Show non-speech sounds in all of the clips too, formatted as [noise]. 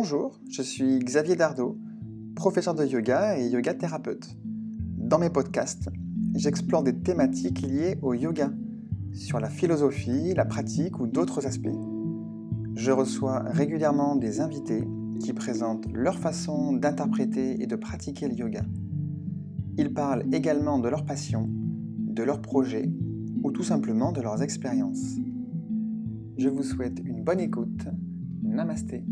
Bonjour, je suis Xavier Dardot, professeur de yoga et yoga thérapeute. Dans mes podcasts, j'explore des thématiques liées au yoga, sur la philosophie, la pratique ou d'autres aspects. Je reçois régulièrement des invités qui présentent leur façon d'interpréter et de pratiquer le yoga. Ils parlent également de leur passion, de leurs projets ou tout simplement de leurs expériences. Je vous souhaite une bonne écoute. Namasté.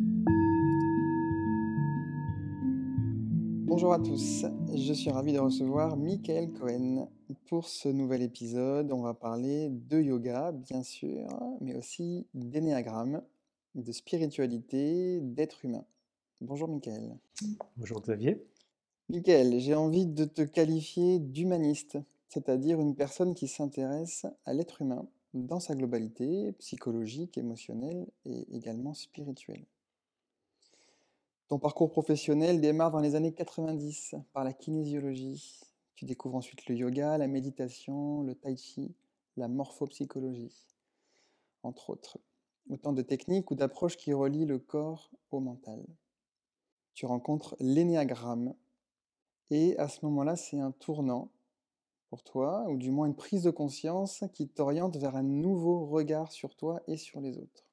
Bonjour à tous, je suis ravi de recevoir Michael Cohen. Pour ce nouvel épisode, on va parler de yoga, bien sûr, mais aussi d'énéagramme, de spiritualité, d'être humain. Bonjour Michael. Bonjour Xavier. Michael, j'ai envie de te qualifier d'humaniste, c'est-à-dire une personne qui s'intéresse à l'être humain dans sa globalité psychologique, émotionnelle et également spirituelle. Ton parcours professionnel démarre dans les années 90 par la kinésiologie. Tu découvres ensuite le yoga, la méditation, le tai chi, la morphopsychologie, entre autres. Autant de techniques ou d'approches qui relient le corps au mental. Tu rencontres l'énéagramme. Et à ce moment-là, c'est un tournant pour toi, ou du moins une prise de conscience qui t'oriente vers un nouveau regard sur toi et sur les autres.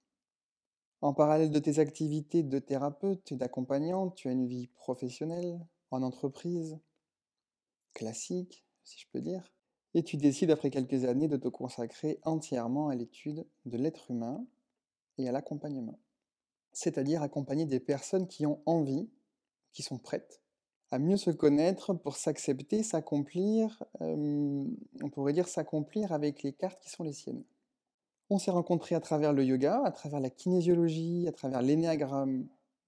En parallèle de tes activités de thérapeute et d'accompagnante, tu as une vie professionnelle, en entreprise, classique, si je peux dire, et tu décides après quelques années de te consacrer entièrement à l'étude de l'être humain et à l'accompagnement. C'est-à-dire accompagner des personnes qui ont envie, qui sont prêtes à mieux se connaître pour s'accepter, s'accomplir, euh, on pourrait dire s'accomplir avec les cartes qui sont les siennes. On s'est rencontrés à travers le yoga, à travers la kinésiologie, à travers l'énéagramme,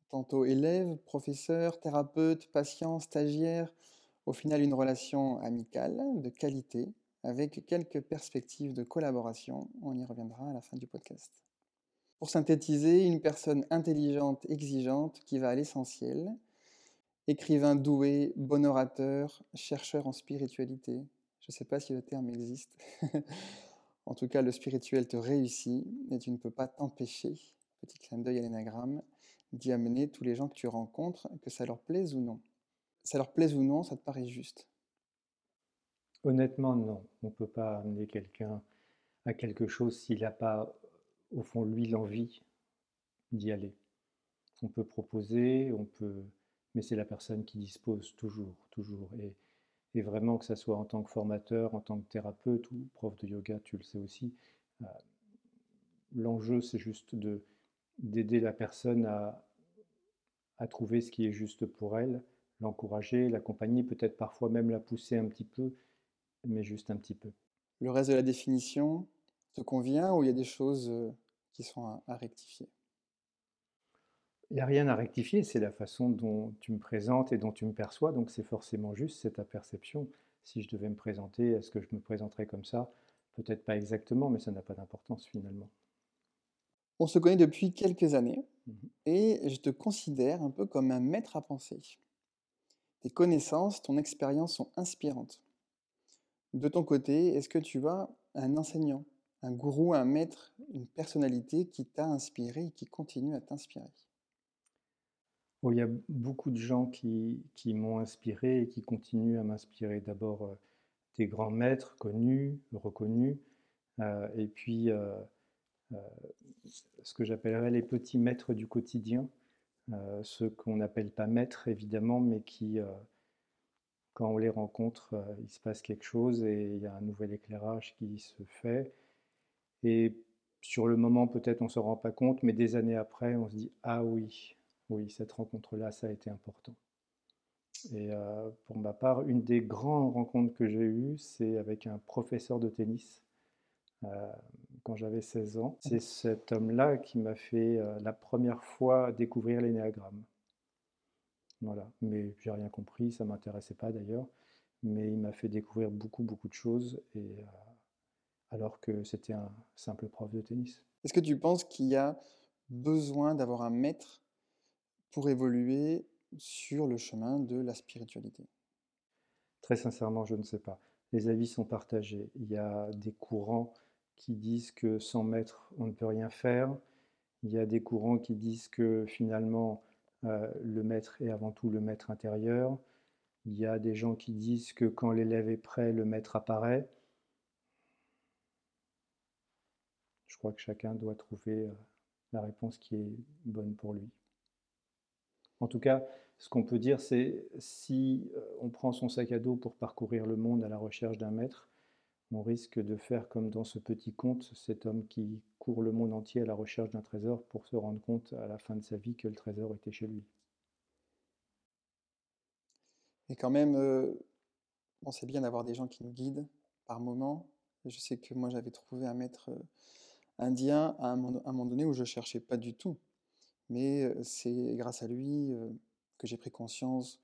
tantôt élève, professeur, thérapeute, patient, stagiaire, au final une relation amicale, de qualité, avec quelques perspectives de collaboration. On y reviendra à la fin du podcast. Pour synthétiser, une personne intelligente, exigeante, qui va à l'essentiel, écrivain doué, bon orateur, chercheur en spiritualité. Je ne sais pas si le terme existe. [laughs] En tout cas, le spirituel te réussit et tu ne peux pas t'empêcher, petit clin d'œil à l'énagramme, d'y amener tous les gens que tu rencontres, que ça leur plaise ou non. Ça leur plaise ou non, ça te paraît juste? Honnêtement, non. On ne peut pas amener quelqu'un à quelque chose s'il n'a pas, au fond, lui, l'envie d'y aller. On peut proposer, on peut, mais c'est la personne qui dispose toujours, toujours. Et et vraiment que ce soit en tant que formateur, en tant que thérapeute ou prof de yoga, tu le sais aussi, euh, l'enjeu c'est juste de, d'aider la personne à, trouver ce qui est juste pour elle, l'encourager, l'accompagner, peut-être parfois même la pousser un petit peu, mais juste un petit peu. Le reste de la définition te convient ou il y a des choses euh, qui sont à rectifier? N'y a rien à rectifier, c'est la façon dont tu me présentes et dont tu me perçois, donc c'est forcément juste, c'est ta perception. Si je devais me présenter, est-ce que je me présenterais comme ça? Peut-être pas exactement, mais ça n'a pas d'importance finalement. On se connaît depuis quelques années mmh et je te considère un peu comme un maître à penser. Tes connaissances, ton expérience sont inspirantes. De ton côté, est-ce que tu as un enseignant, un gourou, un maître, une personnalité qui t'a inspiré et qui continue à t'inspirer? Il y a beaucoup de gens qui, m'ont inspiré et qui continuent à m'inspirer. D'abord, euh, des grands maîtres connus, reconnus, euh, et puis euh, ce que j'appellerais les petits maîtres du quotidien, ceux qu'on n'appelle pas maîtres évidemment, mais qui, quand on les rencontre, il se passe quelque chose et il y a un nouvel éclairage qui se fait. Et sur le moment, peut-être on ne se rend pas compte, mais des années après, on se dit Ah oui, oui, cette rencontre-là, ça a été important. Et euh, pour ma part, une des grandes rencontres que j'ai eues, c'est avec un professeur de tennis euh, quand j'avais 16 ans. C'est cet homme-là qui m'a fait euh, la première fois découvrir l'énéagramme. Voilà, mais j'ai rien compris, ça m'intéressait pas d'ailleurs, mais il m'a fait découvrir beaucoup, beaucoup de choses, alors que c'était un simple prof de tennis. Est-ce que tu penses qu'il y a besoin d'avoir un maître pour évoluer sur le chemin de la spiritualité Très sincèrement, je ne sais pas. Les avis sont partagés. Il y a des courants qui disent que sans maître, on ne peut rien faire. Il y a des courants qui disent que finalement, le maître est avant tout le maître intérieur. Il y a des gens qui disent que quand l'élève est prêt, le maître apparaît. Je crois que chacun doit trouver la réponse qui est bonne pour lui. En tout cas, ce qu'on peut dire, c'est si on prend son sac à dos pour parcourir le monde à la recherche d'un maître, on risque de faire comme dans ce petit conte, cet homme qui court le monde entier à la recherche d'un trésor pour se rendre compte à la fin de sa vie que le trésor était chez lui. Et quand même, euh, sait bien d'avoir des gens qui nous guident par moment. je sais que moi, j'avais trouvé un maître euh, indien à un, moment donné où je cherchais pas du tout. Mais c'est grâce à lui que j'ai pris conscience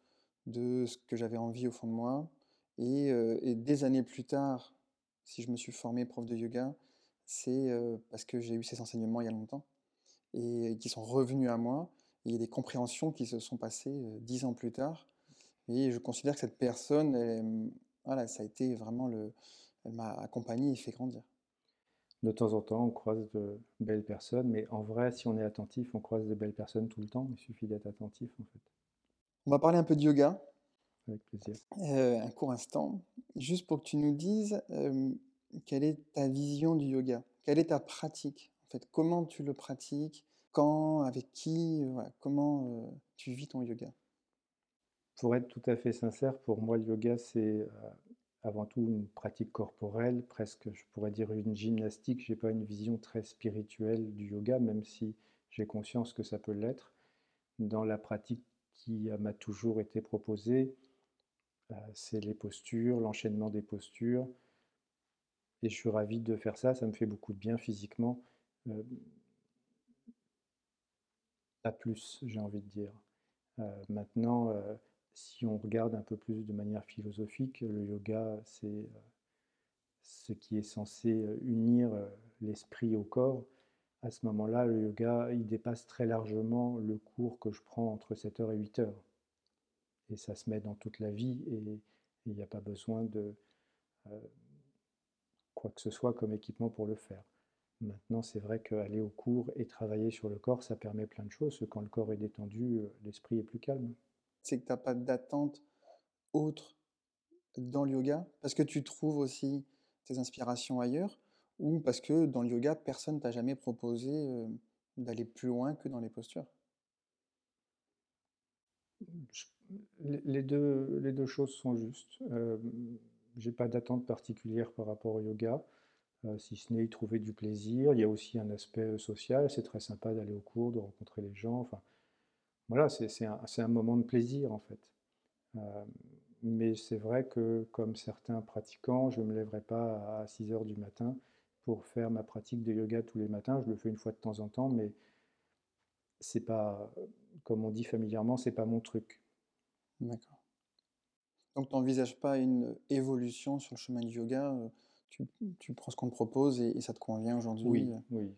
de ce que j'avais envie au fond de moi. Et, des années plus tard, si je me suis formé prof de yoga, c'est parce que j'ai eu ces enseignements il y a longtemps et qui sont revenus à moi. il y a des compréhensions qui se sont passées dix ans plus tard. Et je considère que cette personne, voilà, ça a été vraiment le, elle m'a accompagné et fait grandir. De temps en temps, on croise de belles personnes, mais en vrai, si on est attentif, on croise de belles personnes tout le temps. Il suffit d'être attentif, en fait. On va parler un peu de yoga. Avec plaisir. un court instant, juste pour que tu nous dises quelle est ta vision du yoga? Quelle est ta pratique? En fait, comment tu le pratiques? Quand? Avec qui? Comment tu vis ton yoga? Pour être tout à fait sincère, pour moi, le yoga, c'est avant tout une pratique corporelle, presque, je pourrais dire une gymnastique. Je n'ai pas une vision très spirituelle du yoga, même si j'ai conscience que ça peut l'être. Dans la pratique qui m'a toujours été proposée, c'est les postures, l'enchaînement des postures, et je suis ravi de faire ça, ça me fait beaucoup de bien physiquement. Euh, pas plus, j'ai envie de dire. Euh, maintenant, euh, si on regarde un peu plus de manière philosophique, le yoga, c'est ce qui est censé unir l'esprit au corps. À ce moment-là, le yoga, il dépasse très largement le cours que je prends entre 7h et 8h. Et ça se met dans toute la vie et il n'y a pas besoin de quoi que ce soit comme équipement pour le faire. Maintenant, c'est vrai qu'aller au cours et travailler sur le corps, ça permet plein de choses. Quand le corps est détendu, euh, l'esprit est plus calme. C'est que tu n'as pas d'attente autre dans le yoga Parce que tu trouves aussi tes inspirations ailleurs Ou parce que dans le yoga, personne t'a jamais proposé euh, d'aller plus loin que dans les postures? Les deux, les deux choses sont justes. Euh, j'ai pas d'attente particulière par rapport au yoga, euh, si ce n'est y trouver du plaisir. Il y a aussi un aspect social, c'est très sympa d'aller au cours, de rencontrer les gens. Enfin, voilà, c'est un, un, moment de plaisir en fait. Euh, mais c'est vrai que comme certains pratiquants, je ne me lèverai pas à 6 heures du matin pour faire ma pratique de yoga tous les matins. Je le fais une fois de temps en temps, mais c'est pas, comme on dit familièrement, c'est pas mon truc. D'accord. Donc, tu n'envisages pas une évolution sur le chemin du yoga euh, tu, prends ce qu'on te propose et, ça te convient aujourd'hui oui, oui,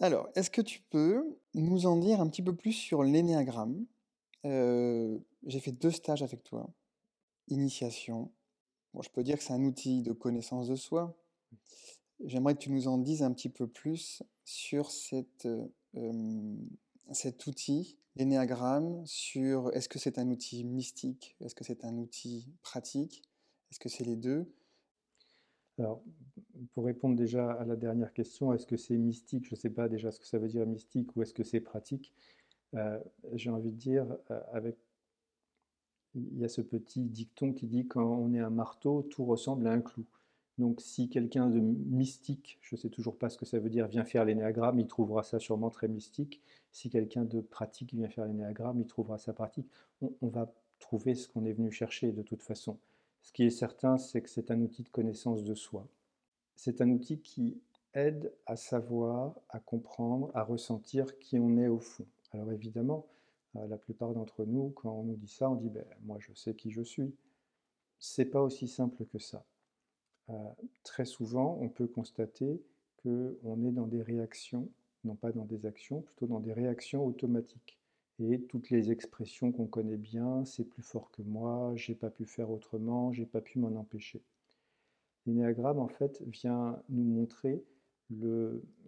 Alors, est-ce que tu peux nous en dire un petit peu plus sur l'énéagramme? Euh, J'ai fait deux stages avec toi. Initiation. Je peux dire que c'est un outil de connaissance de soi. J'aimerais que tu nous en dises un petit peu plus sur cette, euh, cet outil l'énéagramme sur est-ce que c'est un outil mystique, est-ce que c'est un outil pratique, est-ce que c'est les deux? Alors, pour répondre déjà à la dernière question, est-ce que c'est mystique? Je ne sais pas déjà ce que ça veut dire mystique ou est-ce que c'est pratique. Euh, j'ai envie de dire, euh, avec il y a ce petit dicton qui dit quand on est un marteau, tout ressemble à un clou. Donc si quelqu'un de mystique, je ne sais toujours pas ce que ça veut dire, vient faire l'énéagramme, il trouvera ça sûrement très mystique. Si quelqu'un de pratique vient faire l'énéagramme, il trouvera ça pratique. On, va trouver ce qu'on est venu chercher de toute façon. Ce qui est certain, c'est que c'est un outil de connaissance de soi. C'est un outil qui aide à savoir, à comprendre, à ressentir qui on est au fond. Alors évidemment, euh, la plupart d'entre nous, quand on nous dit ça, on dit ben, moi je sais qui je suis. C'est pas aussi simple que ça. Euh, très souvent, on peut constater qu'on est dans des réactions, non pas dans des actions, plutôt dans des réactions automatiques. Et toutes les expressions qu'on connaît bien, c'est plus fort que moi, j'ai pas pu faire autrement, j'ai pas pu m'en empêcher. L'énéagramme, en fait, vient nous montrer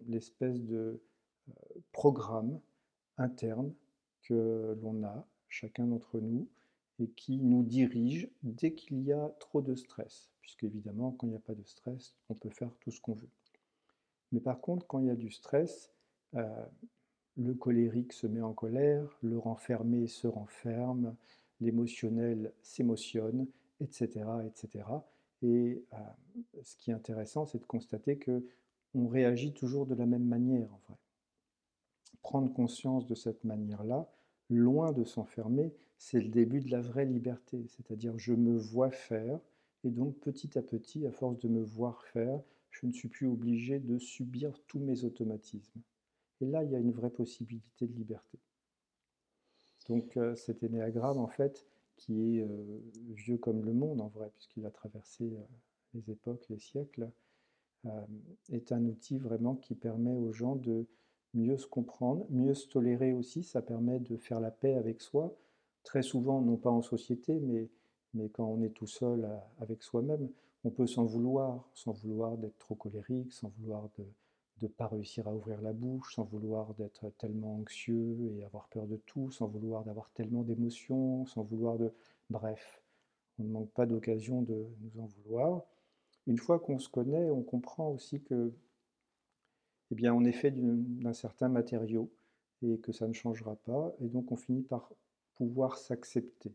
l'espèce de euh, programme interne que l'on a, chacun d'entre nous, et qui nous dirige dès qu'il y a trop de stress, puisque évidemment, quand il n'y a pas de stress, on peut faire tout ce qu'on veut. Mais par contre, quand il y a du stress, euh, le colérique se met en colère, le renfermé se renferme, l'émotionnel s'émotionne, etc., etc. Et euh, ce qui est intéressant, c'est de constater que on réagit toujours de la même manière, en vrai. Prendre conscience de cette manière-là, loin de s'enfermer, c'est le début de la vraie liberté. C'est-à-dire, je me vois faire, et donc petit à petit, à force de me voir faire, je ne suis plus obligé de subir tous mes automatismes. Et là, il y a une vraie possibilité de liberté. Donc euh, cet énéagramme, en fait, qui est euh, vieux comme le monde, en vrai, puisqu'il a traversé euh, les époques, les siècles, est un outil vraiment qui permet aux gens de mieux se comprendre, mieux se tolérer aussi. Ça permet de faire la paix avec soi. Très souvent, non pas en société, mais, mais quand on est tout seul avec soi-même, on peut s'en vouloir, sans vouloir d'être trop colérique, sans vouloir de ne pas réussir à ouvrir la bouche, sans vouloir d'être tellement anxieux et avoir peur de tout, sans vouloir d'avoir tellement d'émotions, sans vouloir de... Bref, on ne manque pas d'occasion de nous en vouloir. Une fois qu'on se connaît, on comprend aussi que, eh bien, on est fait d'un certain matériau et que ça ne changera pas, et donc on finit par pouvoir s'accepter.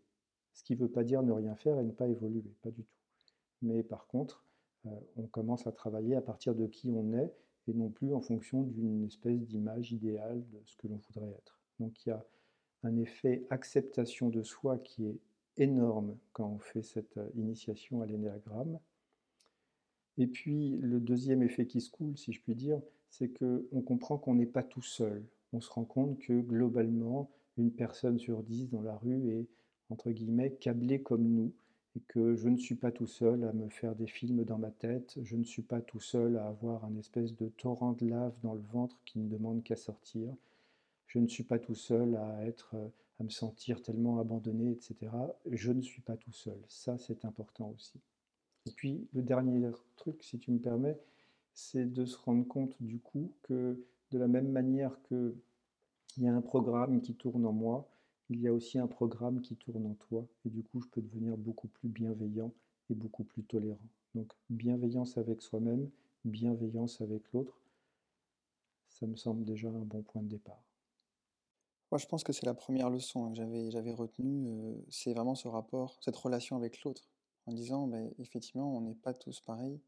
Ce qui ne veut pas dire ne rien faire et ne pas évoluer, pas du tout mais par contre, euh, on commence à travailler à partir de qui on est et non plus en fonction d'une espèce d'image idéale de ce que l'on voudrait être. Donc il y a un effet acceptation de soi qui est énorme quand on fait cette euh, initiation à l'énéagramme. Et puis le deuxième effet qui se coule, si je puis dire, c'est qu'on comprend qu'on n'est pas tout seul. On se rend compte que globalement, une personne sur dix dans la rue est, entre guillemets, câblée comme nous, et que je ne suis pas tout seul à me faire des films dans ma tête, je ne suis pas tout seul à avoir un espèce de torrent de lave dans le ventre qui ne demande qu'à sortir, je ne suis pas tout seul à être à me sentir tellement abandonné, etc. Je ne suis pas tout seul. Ça, c'est important aussi. Et puis, le dernier truc, si tu me permets, c'est de se rendre compte du coup que de la même manière qu'il y a un programme qui tourne en moi, il y a aussi un programme qui tourne en toi et du coup je peux devenir beaucoup plus bienveillant et beaucoup plus tolérant. Donc bienveillance avec soi-même, bienveillance avec l'autre, ça me semble déjà un bon point de départ. Moi je pense que c'est la première leçon hein, que j'avais, retenue, euh, c'est vraiment ce rapport, cette relation avec l'autre, en disant ben, effectivement on n'est pas tous pareils,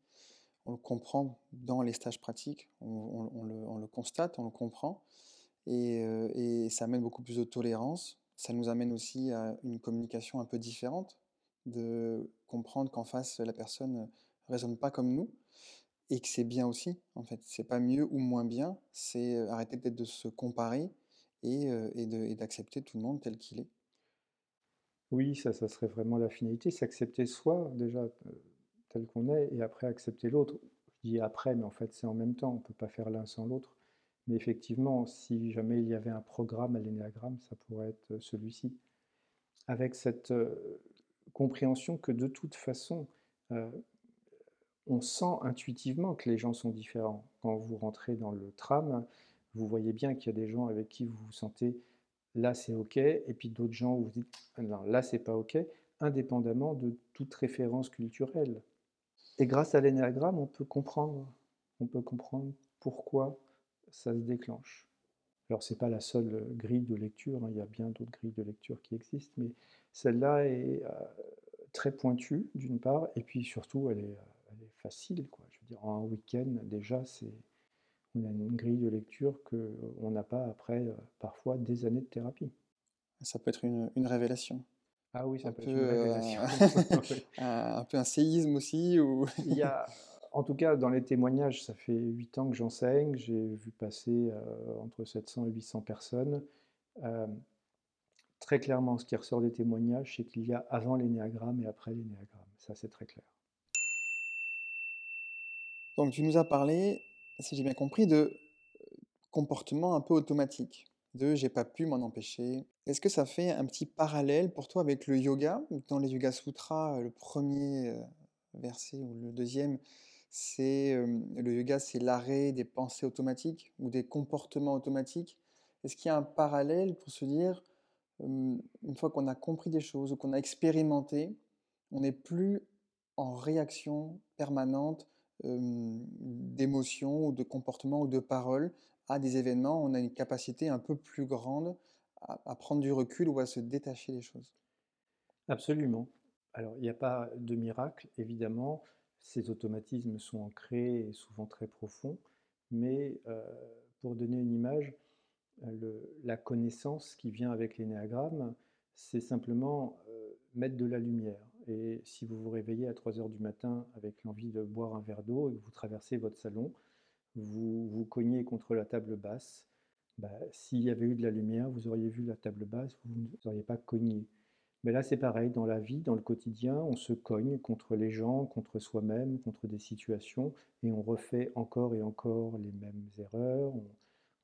on le comprend dans les stages pratiques, on, le, constate, on le comprend, et, euh, et ça amène beaucoup plus de tolérance, ça nous amène aussi à une communication un peu différente, de comprendre qu'en face, la personne ne raisonne pas comme nous, et que c'est bien aussi, en fait. C'est pas mieux ou moins bien, c'est euh, arrêter peut-être de se comparer et, euh, et d'accepter tout le monde tel qu'il est. Oui, ça, ça serait vraiment la finalité, s'accepter soi, déjà, euh, tel qu'on est, et après accepter l'autre. Je dis après, mais en fait, c'est en même temps, on ne peut pas faire l'un sans l'autre. Mais effectivement, si jamais il y avait un programme à l'énéagramme, ça pourrait être euh, celui-ci. Avec cette euh, compréhension que de toute façon, euh, on sent intuitivement que les gens sont différents. Quand vous rentrez dans le tram, vous voyez bien qu'il y a des gens avec qui vous vous sentez là c'est ok, et puis d'autres gens où vous dites non, là c'est pas ok, indépendamment de toute référence culturelle. Et grâce à l'énéagramme, on peut comprendre, on peut comprendre pourquoi ça se déclenche. Alors ce n'est pas la seule euh, grille de lecture, hein, il y a bien d'autres grilles de lecture qui existent, mais celle-là est euh, très pointue d'une part, et puis surtout elle est, euh, elle est facile. Quoi. Je veux dire, en un week-end déjà, c'est, on a une grille de lecture qu'on n'a pas après parfois des années de thérapie. Ça peut être une, une révélation. Ah oui, ça peut être une révélation. [laughs] [laughs] un, un, peu un séisme aussi. Ou... il y a en tout cas, dans les témoignages, ça fait 8 ans que j'enseigne, j'ai vu passer euh, entre 700 et 800 personnes. Euh, très clairement, ce qui ressort des témoignages, c'est qu'il y a avant l'énéagramme et après l'énéagramme. Ça, c'est très clair. Donc, tu nous as parlé, si j'ai bien compris, de comportement un peu automatique, de j'ai pas pu m'en empêcher. Est-ce que ça fait un petit parallèle pour toi avec le yoga? Dans les Yoga Sutras, le premier euh, verset ou le deuxième, c'est le yoga, c'est l'arrêt des pensées automatiques ou des comportements automatiques. Est-ce qu'il y a un parallèle pour se dire une fois qu'on a compris des choses ou qu'on a expérimenté, on n'est plus en réaction permanente, d'émotions ou de comportements ou de paroles à des événements? On a une capacité un peu plus grande à prendre du recul ou à se détacher des choses? Absolument. Alors, il n'y a pas de miracle, évidemment. Ces automatismes sont ancrés et souvent très profonds. Mais euh, pour donner une image, euh, la connaissance qui vient avec l'énéagramme, c'est simplement euh, mettre de la lumière. Et si vous vous réveillez à 3 heures du matin avec l'envie de boire un verre d'eau et que vous traversez votre salon, vous vous cognez contre la table basse, bah, s'il y avait eu de la lumière, vous auriez vu la table basse, vous n'auriez pas cogné. Mais là, c'est pareil, dans la vie, dans le quotidien, on se cogne contre les gens, contre soi-même, contre des situations, et on refait encore et encore les mêmes erreurs,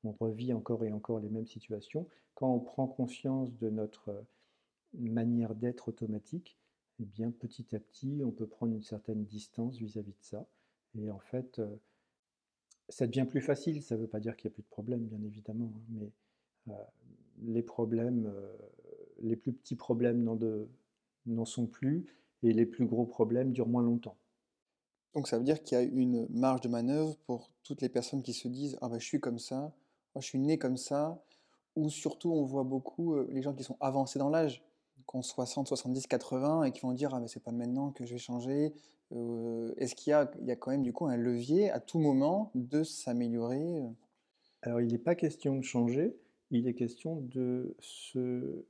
on, revit encore et encore les mêmes situations. Quand on prend conscience de notre euh, manière d'être automatique, eh bien, petit à petit, on peut prendre une certaine distance vis-à-vis de ça. Et en fait, euh, ça devient plus facile. Ça ne veut pas dire qu'il n'y a plus de problèmes, bien évidemment, hein, mais euh, les problèmes, les plus petits problèmes n'en sont plus, et les plus gros problèmes durent moins longtemps. Donc ça veut dire qu'il y a une marge de manœuvre pour toutes les personnes qui se disent: «Ah bah, je suis comme ça, je suis né comme ça», ou surtout on voit beaucoup, heu, les gens qui sont avancés dans l'âge, qui ont 60, 70, 80 et qui vont dire: «Ah mais c'est pas maintenant que je vais changer». Heu, est-ce qu'il y y a quand même du coup un levier à tout moment de s'améliorer, heu? Alors, il n'est pas question de changer, il est question de se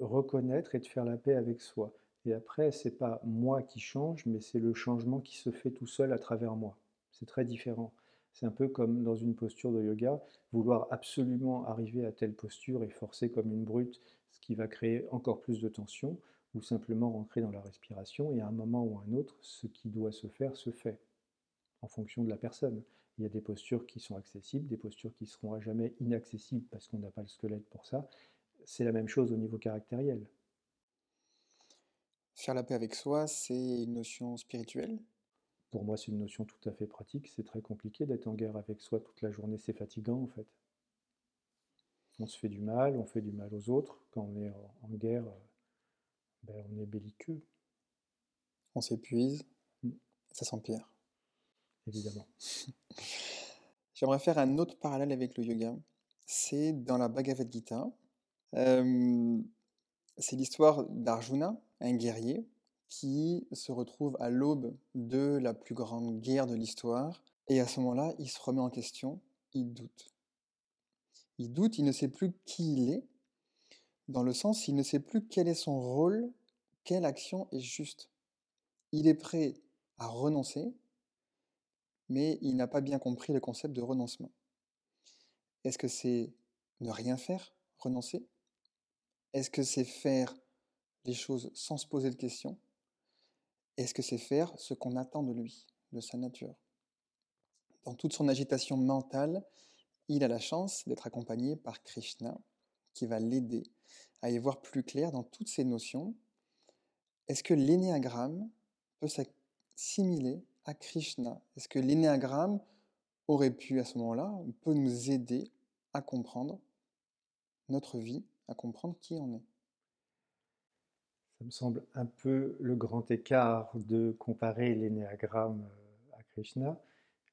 reconnaître et de faire la paix avec soi. Et après, c'est pas moi qui change, mais c'est le changement qui se fait tout seul à travers moi. C'est très différent. C'est un peu comme dans une posture de yoga, vouloir absolument arriver à telle posture et forcer comme une brute, ce qui va créer encore plus de tension, ou simplement rentrer dans la respiration, et à un moment ou à un autre, ce qui doit se faire se fait, en fonction de la personne. Il y a des postures qui sont accessibles, des postures qui seront à jamais inaccessibles parce qu'on n'a pas le squelette pour ça. C'est la même chose au niveau caractériel. Faire la paix avec soi, c'est une notion spirituelle? Pour moi, c'est une notion tout à fait pratique. C'est très compliqué d'être en guerre avec soi toute la journée. C'est fatigant, en fait. On se fait du mal, on fait du mal aux autres. Quand on est en guerre, euh, ben, on est belliqueux, On s'épuise, Mm, ça s'empire. évidemment. [laughs] J'aimerais faire un autre parallèle avec le yoga. C'est dans la Bhagavad Gita. C'est l'histoire d'Arjuna, un guerrier qui se retrouve à l'aube de la plus grande guerre de l'histoire et à ce moment-là, il se remet en question, il doute. Il doute, il ne sait plus qui il est, dans le sens, il ne sait plus quel est son rôle, quelle action est juste. Il est prêt à renoncer, mais il n'a pas bien compris le concept de renoncement. Est-ce que c'est ne rien faire, renoncer? Est-ce que c'est faire les choses sans se poser de questions? Est-ce que c'est faire ce qu'on attend de lui, de sa nature? Dans toute son agitation mentale, il a la chance d'être accompagné par Krishna, qui va l'aider à y voir plus clair dans toutes ces notions. Est-ce que l'énéagramme peut s'assimiler à Krishna? Est-ce que l'énéagramme aurait pu, à ce moment-là, peut nous aider à comprendre notre vie, à comprendre qui on est? Ça me semble un peu le grand écart de comparer l'énéagramme euh, à Krishna,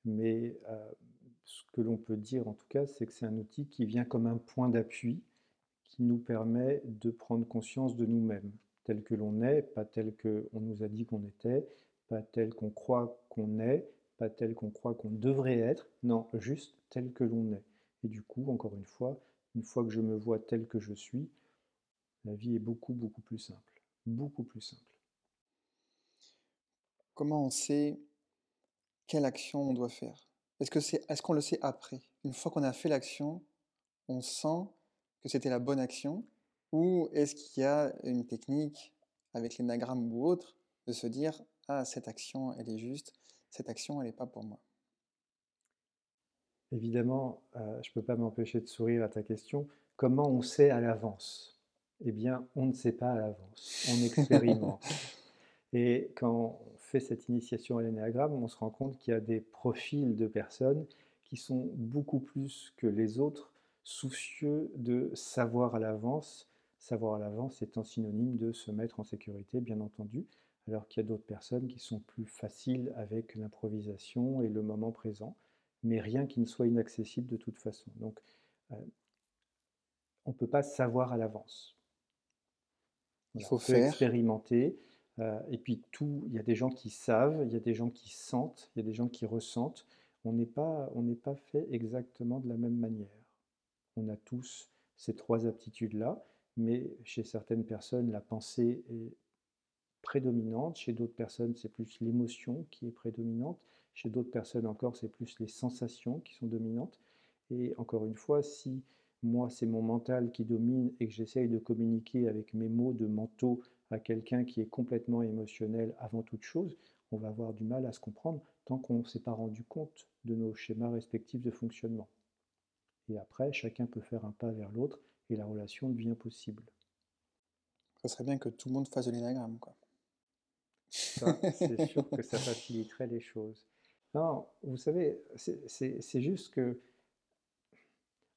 mais euh, ce que l'on peut dire en tout cas, c'est que c'est un outil qui vient comme un point d'appui qui nous permet de prendre conscience de nous-mêmes, tel que l'on est, pas tel qu'on nous a dit qu'on était, pas tel qu'on croit qu'on est, pas tel qu'on croit qu'on devrait être, non, juste tel que l'on est. Et du coup, encore une fois, une fois que je me vois tel que je suis, la vie est beaucoup, beaucoup plus simple. Beaucoup plus simple. Comment on sait quelle action on doit faire? Est-ce qu'on le sait après? Une fois qu'on a fait l'action, on sent que c'était la bonne action? Ou est-ce qu'il y a une technique avec l'énagramme ou autre de se dire, ah, cette action, elle est juste, cette action, elle n'est pas pour moi? Évidemment, euh, je ne peux pas m'empêcher de sourire à ta question. Comment on sait à l'avance? Eh bien, on ne sait pas à l'avance, on [laughs] expérimente. Et quand on fait cette initiation à l'énéagramme, on se rend compte qu'il y a des profils de personnes qui sont beaucoup plus que les autres soucieux de savoir à l'avance savoir à l'avance étant synonyme de se mettre en sécurité, bien entendu, alors qu'il y a d'autres personnes qui sont plus faciles avec l'improvisation et le moment présent, mais rien qui ne soit inaccessible de toute façon. Donc, euh, on ne peut pas savoir à l'avance. Il faut faire. expérimenter. Euh, et puis tout, il y a des gens qui savent, il y a des gens qui sentent, il y a des gens qui ressentent. On n'est pas, on n'est pas fait exactement de la même manière. On a tous ces trois aptitudes-là, mais chez certaines personnes, la pensée est prédominante, chez d'autres personnes, c'est plus l'émotion qui est prédominante, chez d'autres personnes encore, c'est plus les sensations qui sont dominantes. Et encore une fois, si moi, c'est mon mental qui domine et que j'essaye de communiquer avec mes mots de manteau à quelqu'un qui est complètement émotionnel avant toute chose, on va avoir du mal à se comprendre tant qu'on ne s'est pas rendu compte de nos schémas respectifs de fonctionnement. Et après, chacun peut faire un pas vers l'autre et la relation devient possible. Ce serait bien que tout le monde fasse de l'énagramme, quoi. c'est sûr [laughs] que ça faciliterait les choses. Non, vous savez, c'est juste que,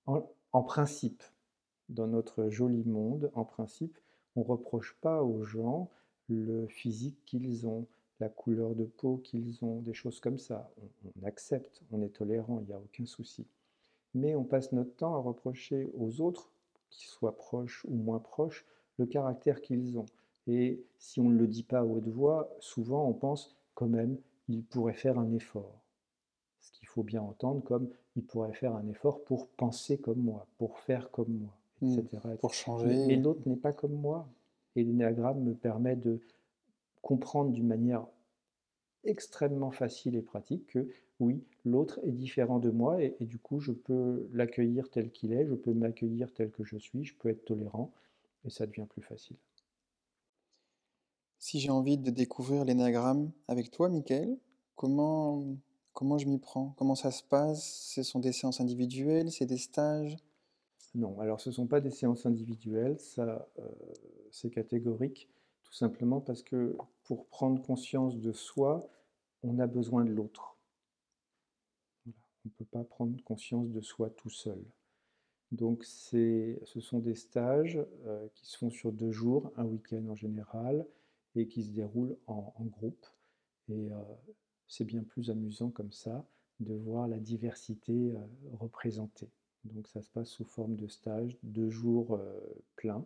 en principe, dans notre joli monde, en principe, on ne reproche pas aux gens le physique qu'ils ont, la couleur de peau qu'ils ont, des choses comme ça. On, accepte, on est tolérant, il n'y a aucun souci. Mais on passe notre temps à reprocher aux autres, qu'ils soient proches ou moins proches, le caractère qu'ils ont. Et si on ne le dit pas à haute voix, souvent on pense quand même, il pourrait faire un effort. Ce qu'il faut bien entendre comme il pourrait faire un effort pour penser comme moi, pour faire comme moi, etc. Hmm. Pour changer. Mais, l'autre n'est pas comme moi. Et l'énéagramme me permet de comprendre d'une manière extrêmement facile et pratique que oui, l'autre est différent de moi et, du coup je peux l'accueillir tel qu'il est, je peux m'accueillir tel que je suis, je peux être tolérant et ça devient plus facile. Si j'ai envie de découvrir l'énagramme avec toi, Michael, comment, je m'y prends? Comment ça se passe? Ce sont des séances individuelles? C'est des stages? Non, alors ce ne sont pas des séances individuelles, ça, euh, c'est catégorique, tout simplement parce que pour prendre conscience de soi, on a besoin de l'autre. On ne peut pas prendre conscience de soi tout seul. Donc ce sont des stages euh, qui se font sur deux jours, un week-end en général, et qui se déroulent en, groupe. Et euh, c'est bien plus amusant comme ça de voir la diversité euh, représentée. Donc ça se passe sous forme de stage, deux jours euh, pleins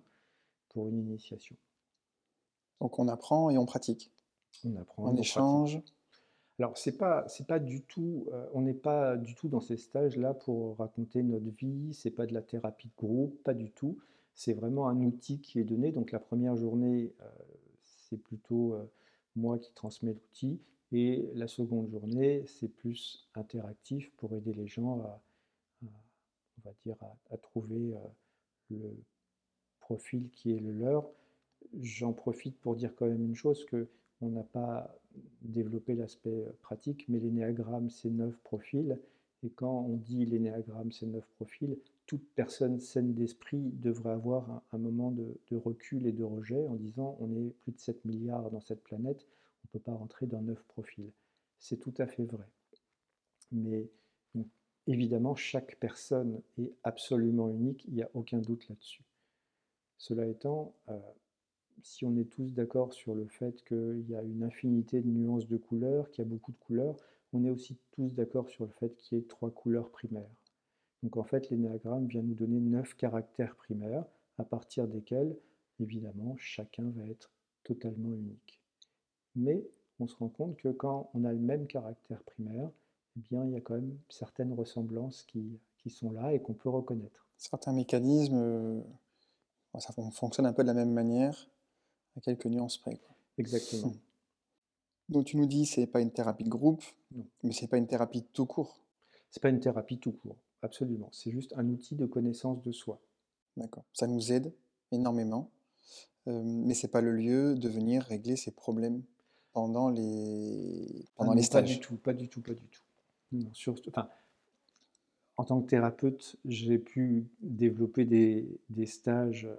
pour une initiation. Donc on apprend et on pratique. On apprend. On, échange. Alors c'est pas c'est pas du tout euh, on n'est pas du tout dans ces stages là pour raconter notre vie. C'est pas de la thérapie de groupe, pas du tout. C'est vraiment un outil qui est donné. Donc la première journée c'est plutôt moi qui transmets l'outil et la seconde journée, c'est plus interactif pour aider les gens à, on va dire, à, trouver euh, le profil qui est le leur. J'en profite pour dire quand même une chose, que on n'a pas développé l'aspect euh, pratique, mais l'énéagramme, c'est neuf profils. Et quand on dit l'énéagramme, c'est neuf profils, toute personne saine d'esprit devrait avoir un, moment de, de, recul et de rejet en disant on est plus de 7 milliards dans cette planète, on ne peut pas rentrer dans neuf profils. C'est tout à fait vrai. Mais évidemment, chaque personne est absolument unique, il n'y a aucun doute là-dessus. Cela étant, euh, si on est tous d'accord sur le fait qu'il y a une infinité de nuances de couleurs, qu'il y a beaucoup de couleurs, on est aussi tous d'accord sur le fait qu'il y ait trois couleurs primaires. Donc en fait, l'énéagramme vient nous donner neuf caractères primaires, à partir desquels, évidemment, chacun va être totalement unique mais on se rend compte que quand on a le même caractère primaire, eh bien, il y a quand même certaines ressemblances qui, qui sont là et qu'on peut reconnaître. Certains mécanismes, euh, ça fonctionne un peu de la même manière, à quelques nuances près. Exactement. [laughs] Donc tu nous dis, c'est pas une thérapie de groupe, mais mais c'est pas une thérapie tout court. C'est pas une thérapie tout court, absolument. C'est juste un outil de connaissance de soi. D'accord. Ça nous aide énormément, euh, mais c'est pas le lieu de venir régler ses problèmes pendant les, pendant les stages Pas du tout, pas du tout, pas du tout. Non, enfin, en tant que thérapeute, j'ai pu développer des, des stages euh,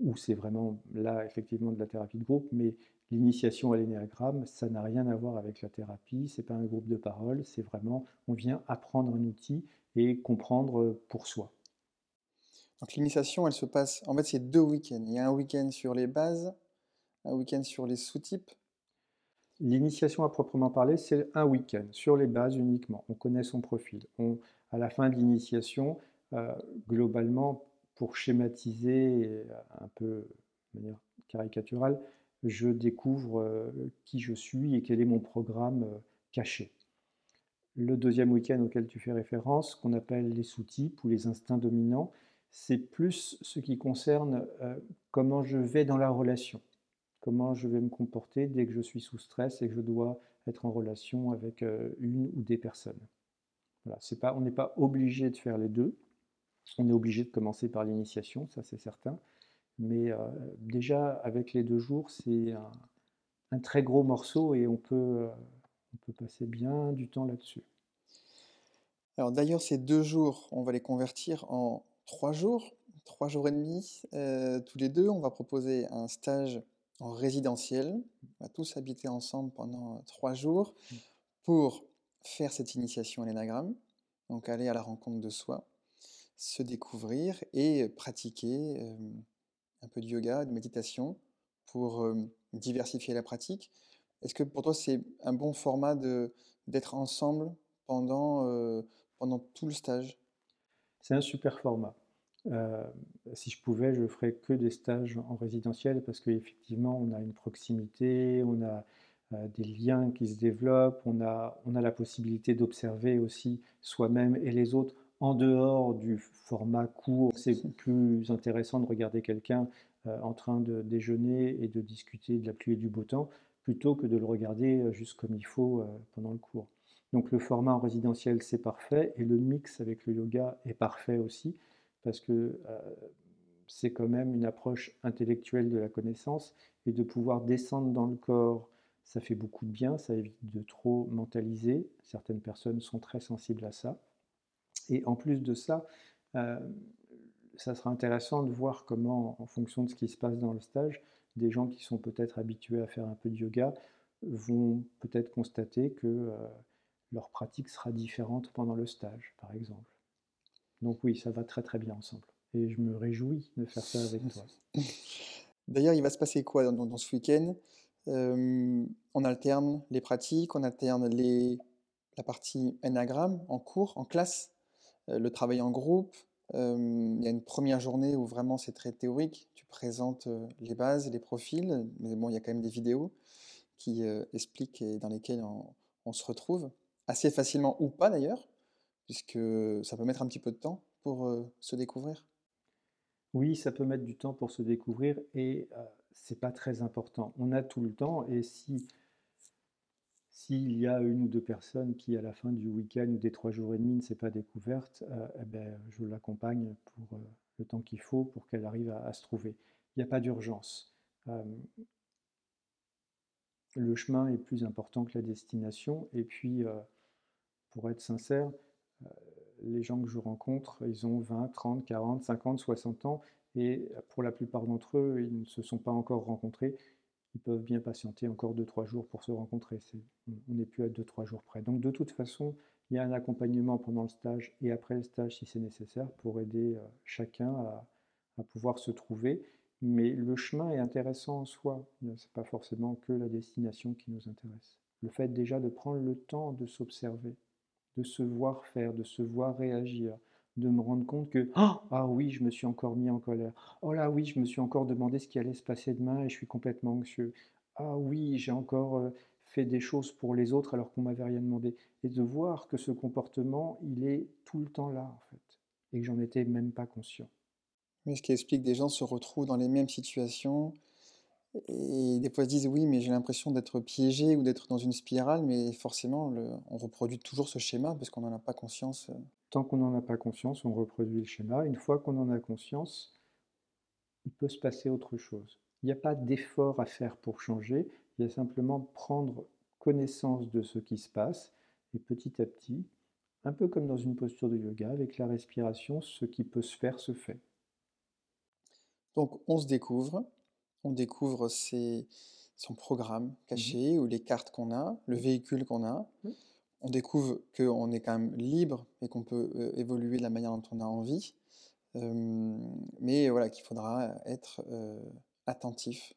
où c'est vraiment là, effectivement, de la thérapie de groupe, mais l'initiation à l'énéagramme, ça n'a rien à voir avec la thérapie, c'est pas un groupe de parole, c'est vraiment, on vient apprendre un outil et comprendre pour soi. Donc l'initiation, elle se passe, en fait, c'est deux week-ends. Il y a un week-end sur les bases, un week-end sur les sous-types. L'initiation à proprement parler, c'est un week-end sur les bases uniquement. On connaît son profil. On, à la fin de l'initiation, euh, globalement, pour schématiser un peu de manière caricaturale, je découvre euh, qui je suis et quel est mon programme euh, caché. Le deuxième week-end auquel tu fais référence, qu'on appelle les sous-types ou les instincts dominants, c'est plus ce qui concerne comment je vais dans la relation comment je vais me comporter dès que je suis sous stress et que je dois être en relation avec euh, une ou des personnes. Voilà, pas, on n'est pas obligé de faire les deux. On est obligé de commencer par l'initiation, ça c'est certain. Mais euh, déjà, avec les deux jours, c'est un, très gros morceau et on peut, euh, on peut passer bien du temps là-dessus. Alors d'ailleurs, ces deux jours, on va les convertir en trois jours, trois jours et demi tous les deux. On va proposer un stage en résidentiel. On va tous habiter ensemble pendant trois jours pour faire cette initiation à l'énagramme, donc aller à la rencontre de soi, se découvrir et pratiquer peu de yoga, de méditation pour diversifier la pratique. Est-ce que pour toi c'est un bon format d'être ensemble pendant, pendant tout le stage? C'est un super format. Euh, si je pouvais, je ferais que des stages en résidentiel parce qu'effectivement, on a une proximité, on a euh, des liens qui se développent, on a, on a la possibilité d'observer aussi soi-même et les autres en dehors du format court. C'est plus intéressant de regarder quelqu'un euh, en train de déjeuner et de discuter de la pluie et du beau temps plutôt que de le regarder juste comme il faut pendant le cours. Donc le format en résidentiel, c'est parfait et le mix avec le yoga est parfait aussi parce que euh, c'est quand même une approche intellectuelle de la connaissance, et de pouvoir descendre dans le corps, ça fait beaucoup de bien, ça évite de trop mentaliser, certaines personnes sont très sensibles à ça, et en plus de ça, euh, ça sera intéressant de voir comment, en fonction de ce qui se passe dans le stage, des gens qui sont peut-être habitués à faire un peu de yoga vont peut-être constater que euh, leur pratique sera différente pendant le stage, par exemple. Donc oui, ça va très très bien ensemble. Et je me réjouis de faire ça avec toi. [laughs] D'ailleurs, il va se passer quoi dans, ce week-end? On alterne les pratiques, on alterne les, la partie anagramme en cours, en classe, euh, le travail en groupe. il y a une première journée où vraiment c'est très théorique. Tu présentes euh, les bases, les profils, mais bon, il y a quand même des vidéos qui euh, expliquent et dans lesquelles on se retrouve assez facilement ou pas d'ailleurs puisque ça peut mettre un petit peu de temps pour se découvrir. Oui, ça peut mettre du temps pour se découvrir et c'est pas très important. On a tout le temps et si s'il y a une ou deux personnes qui, à la fin du week-end ou des trois jours et demi, ne s'est pas découverte, eh ben, je l'accompagne pour le temps qu'il faut pour qu'elle arrive à, se trouver. Il n'y a pas d'urgence. le chemin est plus important que la destination. Et puis, pour être sincère, euh, les gens que je rencontre, ils ont 20, 30, 40, 50, 60 ans, et pour la plupart d'entre eux, ils ne se sont pas encore rencontrés. Ils peuvent bien patienter encore 2-3 jours pour se rencontrer. on n'est plus à 2-3 jours près. Donc de toute façon, il y a un accompagnement pendant le stage et après le stage si c'est nécessaire pour aider euh, chacun à, à, pouvoir se trouver. Mais le chemin est intéressant en soi. Ce n'est pas forcément que la destination qui nous intéresse. Le fait déjà de prendre le temps de s'observer, de se voir faire, de se voir réagir, de me rendre compte que ah, ah oui, je me suis encore mis en colère. Oh là oui, je me suis encore demandé ce qui allait se passer demain et je suis complètement anxieux. Ah oui, j'ai encore euh, fait des choses pour les autres alors qu'on m'avait rien demandé. Et de voir que ce comportement, il est tout le temps là en fait et que j'en étais même pas conscient. Mais ce qui explique que des gens se retrouvent dans les mêmes situations, et des fois, ils disent oui, mais j'ai l'impression d'être piégé ou d'être dans une spirale, mais forcément, on reproduit toujours ce schéma parce qu'on n'en a pas conscience. Euh. Tant qu'on n'en a pas conscience, on reproduit le schéma. Une fois qu'on en a conscience, il peut se passer autre chose. Il n'y a pas d'effort à faire pour changer, il y a simplement prendre connaissance de ce qui se passe et petit à petit, un peu comme dans une posture de yoga, avec la respiration, ce qui peut se faire se fait. Donc on se découvre, on découvre son programme mmh caché ou les cartes qu'on a, le véhicule qu'on a. On découvre qu'on est quand même libre et qu'on peut évoluer de la manière dont on a envie. mais voilà, qu'il faudra être attentif.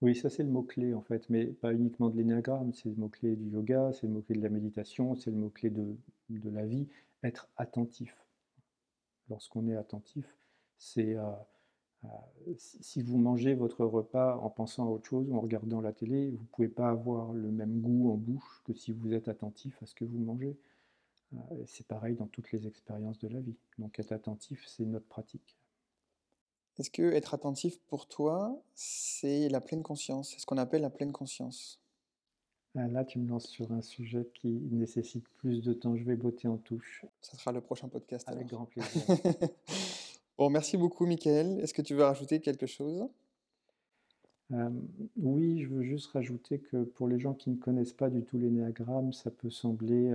Oui, ça c'est le mot-clé en fait, mais pas uniquement de l'énéagramme, c'est le mot-clé du yoga, c'est le mot-clé de la méditation, c'est le mot-clé de, de, la vie, être attentif. Lorsqu'on est attentif, c'est si vous mangez votre repas en pensant à autre chose ou en regardant la télé, vous ne pouvez pas avoir le même goût en bouche que si vous êtes attentif à ce que vous mangez. C'est pareil dans toutes les expériences de la vie. Donc être attentif, c'est notre pratique. Est-ce que être attentif pour toi, c'est la pleine conscience? C'est ce qu'on appelle la pleine conscience ah, Là, tu me lances sur un sujet qui nécessite plus de temps. Je vais botter en touche. Ça sera le prochain podcast. Avec grand plaisir. [laughs] bon, merci beaucoup, Michael. Est-ce que tu veux rajouter quelque chose? Oui, je veux juste rajouter que pour les gens qui ne connaissent pas du tout l'énéagramme, ça peut sembler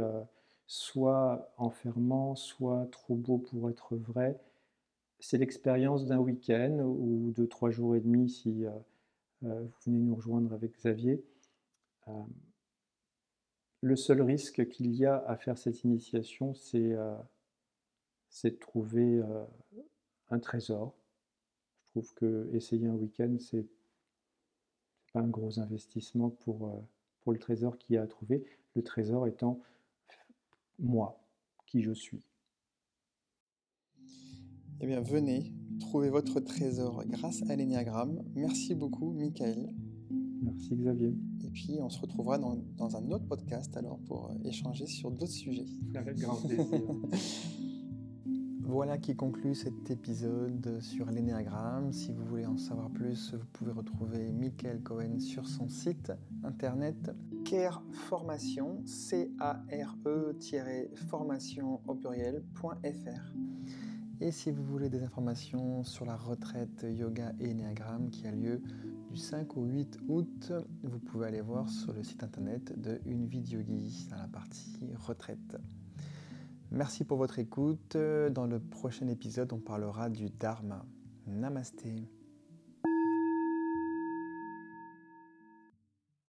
soit enfermant, soit trop beau pour être vrai. C'est l'expérience d'un week-end ou de trois jours et demi si euh, euh, vous venez nous rejoindre avec Xavier. Euh, le seul risque qu'il y a à faire cette initiation, c'est de trouver un trésor. Je trouve que essayer un week-end, c'est pas un gros investissement pour, pour le trésor qu'il y a à trouver. Le trésor étant moi, qui je suis. Eh bien, venez trouver votre trésor grâce à l'énéagramme. Merci beaucoup, Michael. Merci, Xavier. Et puis, on se retrouvera dans, dans un autre podcast alors pour euh, échanger sur d'autres sujets. Avec grand plaisir. [laughs] Voilà qui conclut cet épisode sur l'énéagramme. Si vous voulez en savoir plus, vous pouvez retrouver Michael Cohen sur son site internet Care Formation, C-A-R-E-formation au pluriel.fr. Et si vous voulez des informations sur la retraite yoga et énéagramme qui a lieu du 5 au 8 août, vous pouvez aller voir sur le site internet de Une Vidéo dans la partie retraite. Merci pour votre écoute. Dans le prochain épisode, on parlera du Dharma. Namasté.